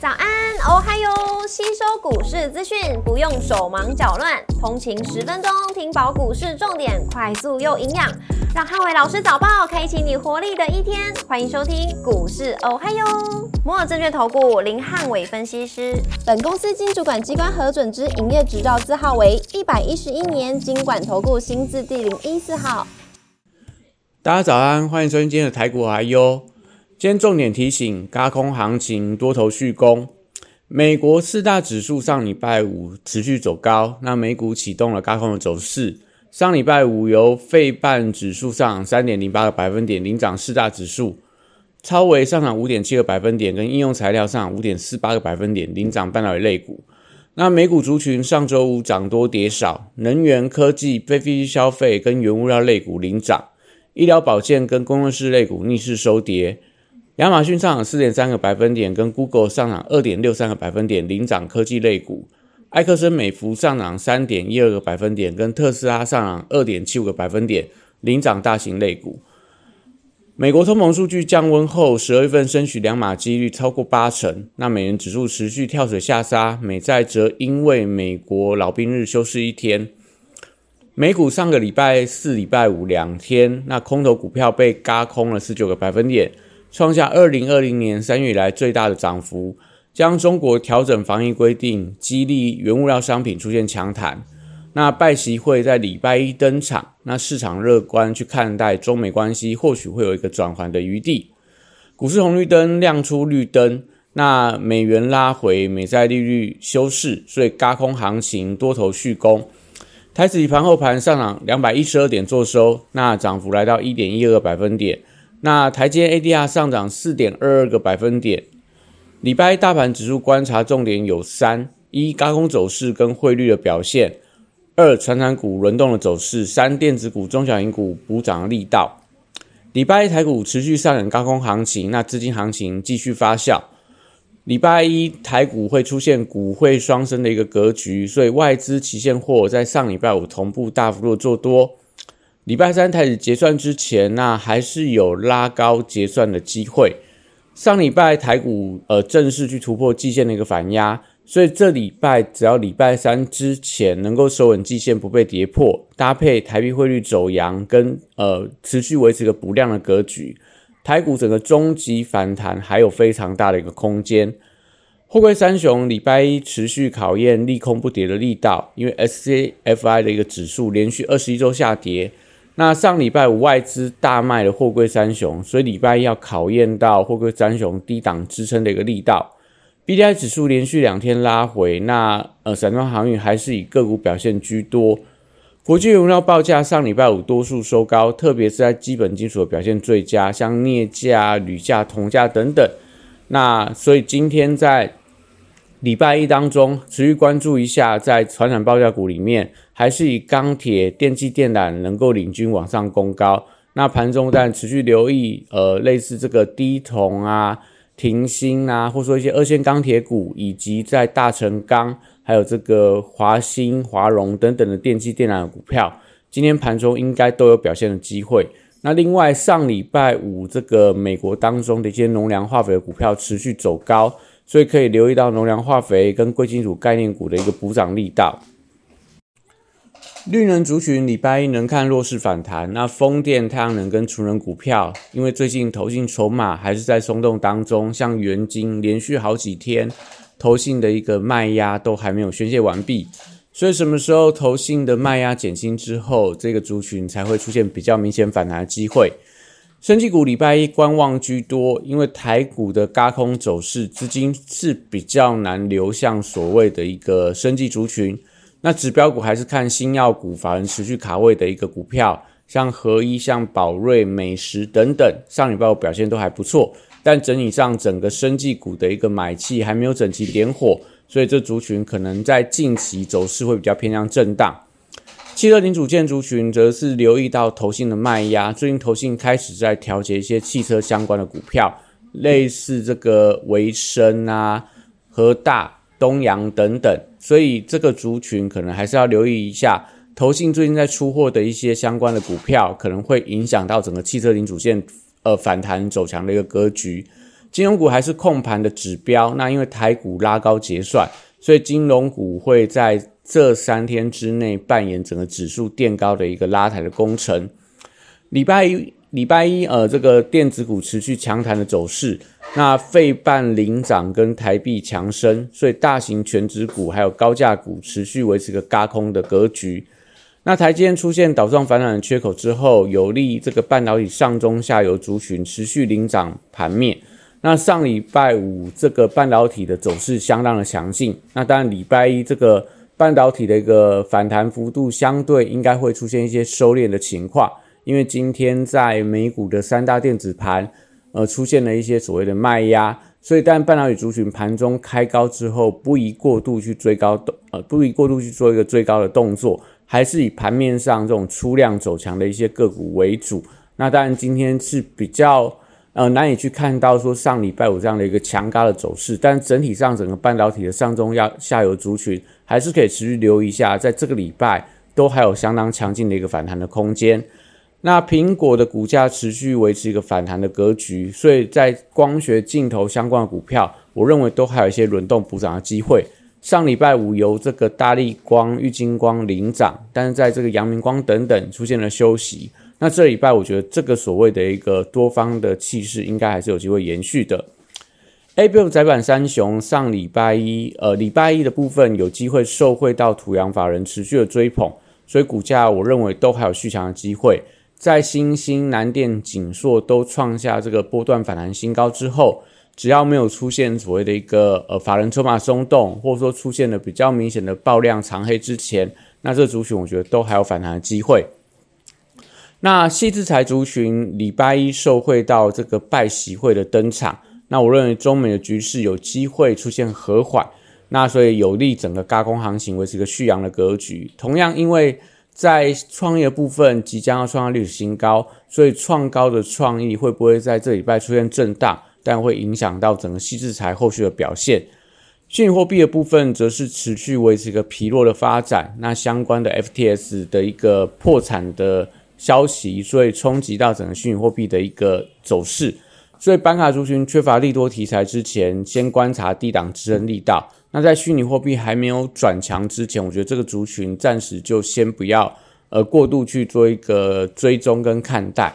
早安，哦嗨哟！吸收股市资讯不用手忙脚乱，通勤十分钟听饱股市重点，快速又营养，让汉伟老师早报开启你活力的一天。欢迎收听股市哦嗨哟！摩尔证券投顾林汉伟分析师，本公司经主管机关核准之营业执照字号为一百一十一年经管投顾新字第零一四号。大家早安，欢迎收听今天的台股哦嗨哟。今天重点提醒：高空行情多头续攻。美国四大指数上礼拜五持续走高，那美股启动了高空的走势。上礼拜五由费半指数上三点零八个百分点领涨四大指数，超微上涨五点七个百分点，跟应用材料上五点四八个百分点领涨半导体类股。那美股族群上周五涨多跌少，能源、科技、非必需消费跟原物料类股领涨，医疗保健跟公用事类股逆势收跌。亚马逊上涨四点三个百分点，跟 Google 上涨二点六三个百分点，领涨科技类股；埃克森美孚上涨三点一二个百分点，跟特斯拉上涨二点七五个百分点，领涨大型类股。美国通膨数据降温后，十二月份升息两码几率超过八成。那美元指数持续跳水下杀，美债则因为美国老兵日休市一天。美股上个礼拜四、礼拜五两天，那空头股票被嘎空了十九个百分点。创下二零二零年三月以来最大的涨幅，将中国调整防疫规定，激励原物料商品出现强弹。那拜习会在礼拜一登场，那市场乐观去看待中美关系，或许会有一个转圜的余地。股市红绿灯亮出绿灯，那美元拉回，美债利率修饰，所以高空行情多头续攻。台指盘后盘上涨两百一十二点做收，那涨幅来到一点一二个百分点。那台阶 ADR 上涨四点二二个百分点。礼拜一大盘指数观察重点有三：一、高空走势跟汇率的表现；二、传产股轮动的走势；三、电子股、中小型股补涨的力道。礼拜一台股持续上演高空行情，那资金行情继续发酵。礼拜一台股会出现股汇双升的一个格局，所以外资期现货在上礼拜五同步大幅度做多。礼拜三开始结算之前，那还是有拉高结算的机会。上礼拜台股呃正式去突破季线的一个反压，所以这礼拜只要礼拜三之前能够守稳季线不被跌破，搭配台币汇率走阳跟呃持续维持个补量的格局，台股整个终极反弹还有非常大的一个空间。货柜三雄礼拜一持续考验利空不跌的力道，因为 SCFI 的一个指数连续二十一周下跌。那上礼拜五外资大卖了货柜三雄，所以礼拜一要考验到货柜三雄低档支撑的一个力道。B D I 指数连续两天拉回，那呃，散装航运还是以个股表现居多。国际原料报价上礼拜五多数收高，特别是在基本金属的表现最佳，像镍价、铝价、铜价等等。那所以今天在礼拜一当中，持续关注一下，在传染报价股里面，还是以钢铁、电气电缆能够领军往上攻高。那盘中但持续留意，呃，类似这个低铜啊、停锌啊，或者说一些二线钢铁股，以及在大成钢、还有这个华兴、华荣等等的电气电缆股票，今天盘中应该都有表现的机会。那另外，上礼拜五这个美国当中的一些农粮化肥的股票持续走高。所以可以留意到农粮化肥跟贵金属概念股的一个补涨力道。绿能族群礼拜一能看弱势反弹，那风电、太阳能跟储能股票，因为最近投信筹码还是在松动当中，像元金连续好几天投信的一个卖压都还没有宣泄完毕，所以什么时候投信的卖压减轻之后，这个族群才会出现比较明显反弹的机会。升技股礼拜一观望居多，因为台股的高空走势，资金是比较难流向所谓的一个升技族群。那指标股还是看新药股，法人持续卡位的一个股票，像合一、像宝瑞、美食等等，上礼拜表现都还不错。但整体上，整个生技股的一个买气还没有整齐点火，所以这族群可能在近期走势会比较偏向震荡。汽车零组件族群则是留意到投信的卖压，最近投信开始在调节一些汽车相关的股票，类似这个维生啊、和大、东阳等等，所以这个族群可能还是要留意一下，投信最近在出货的一些相关的股票，可能会影响到整个汽车零组件呃反弹走强的一个格局。金融股还是控盘的指标。那因为台股拉高结算，所以金融股会在这三天之内扮演整个指数垫高的一个拉抬的工程。礼拜一，礼拜一，呃，这个电子股持续强弹的走势。那费半领涨跟台币强升，所以大型全指股还有高价股持续维持个嘎空的格局。那台积电出现倒状反转的缺口之后，有利这个半导体上中下游族群持续领涨盘面。那上礼拜五这个半导体的走势相当的强劲，那当然礼拜一这个半导体的一个反弹幅度相对应该会出现一些收敛的情况。因为今天在美股的三大电子盘，呃，出现了一些所谓的卖压，所以但半导体族群盘中开高之后，不宜过度去追高，呃，不宜过度去做一个追高的动作，还是以盘面上这种出量走强的一些个股为主。那当然今天是比较呃难以去看到说上礼拜五这样的一个强高的走势，但整体上整个半导体的上中要下游族群还是可以持续留意一下，在这个礼拜都还有相当强劲的一个反弹的空间。那苹果的股价持续维持一个反弹的格局，所以在光学镜头相关的股票，我认为都还有一些轮动补涨的机会。上礼拜五由这个大力光、玉金光领涨，但是在这个阳明光等等出现了休息。那这礼拜我觉得这个所谓的一个多方的气势，应该还是有机会延续的。A B F 窄板三雄上礼拜一，呃，礼拜一的部分有机会受惠到土洋法人持续的追捧，所以股价我认为都还有续强的机会。在新兴、南电、景硕都创下这个波段反弹新高之后，只要没有出现所谓的一个呃法人筹码松动，或者说出现了比较明显的爆量长黑之前，那这族群我觉得都还有反弹的机会。那细制材族群礼拜一受惠到这个拜习会的登场，那我认为中美的局势有机会出现和缓，那所以有利整个高空行情维持一个续阳的格局。同样因为。在创业部分即将要创下历史新高，所以创高的创意会不会在这礼拜出现震荡？但会影响到整个细制材后续的表现。虚拟货币的部分则是持续维持一个疲弱的发展。那相关的 FTS 的一个破产的消息，所以冲击到整个虚拟货币的一个走势。所以板卡族群缺乏利多题材之前，先观察低档支撑力道。那在虚拟货币还没有转强之前，我觉得这个族群暂时就先不要呃过度去做一个追踪跟看待。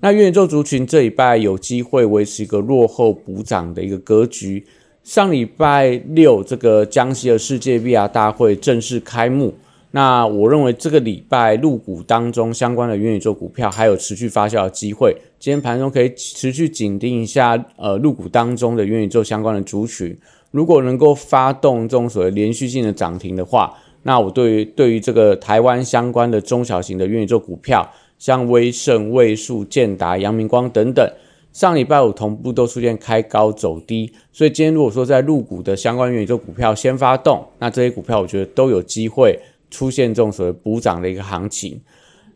那元宇宙族群这礼拜有机会维持一个落后补涨的一个格局。上礼拜六这个江西的世界 VR 大会正式开幕，那我认为这个礼拜入股当中相关的元宇宙股票还有持续发酵的机会。今天盘中可以持续紧盯一下呃入股当中的元宇宙相关的族群。如果能够发动这种所谓连续性的涨停的话，那我对于对于这个台湾相关的中小型的元宇宙股票，像威盛、位数、建达、阳明光等等，上礼拜五同步都出现开高走低，所以今天如果说在入股的相关元宇宙股票先发动，那这些股票我觉得都有机会出现这种所谓补涨的一个行情。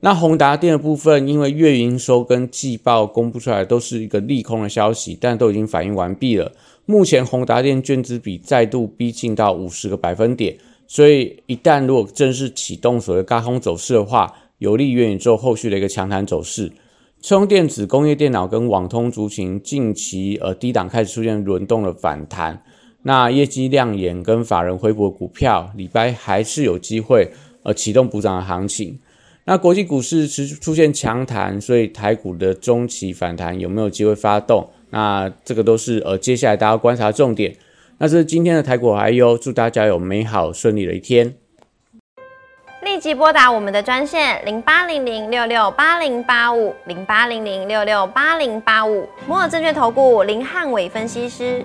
那宏达电的部分，因为月营收跟季报公布出来都是一个利空的消息，但都已经反映完毕了。目前宏达电券资比再度逼近到五十个百分点，所以一旦如果正式启动所谓高空走势的话，有利元宇宙后续的一个强弹走势。车用电子、工业电脑跟网通族群近期呃低档开始出现轮动的反弹，那业绩亮眼跟法人回补股票，礼拜还是有机会呃启动补涨的行情。那国际股市持出现强弹，所以台股的中期反弹有没有机会发动？那这个都是呃，接下来大家观察重点。那是今天的台股还有，祝大家有美好顺利的一天。立即拨打我们的专线零八零零六六八零八五零八零零六六八零八五摩尔证券投顾林汉伟分析师。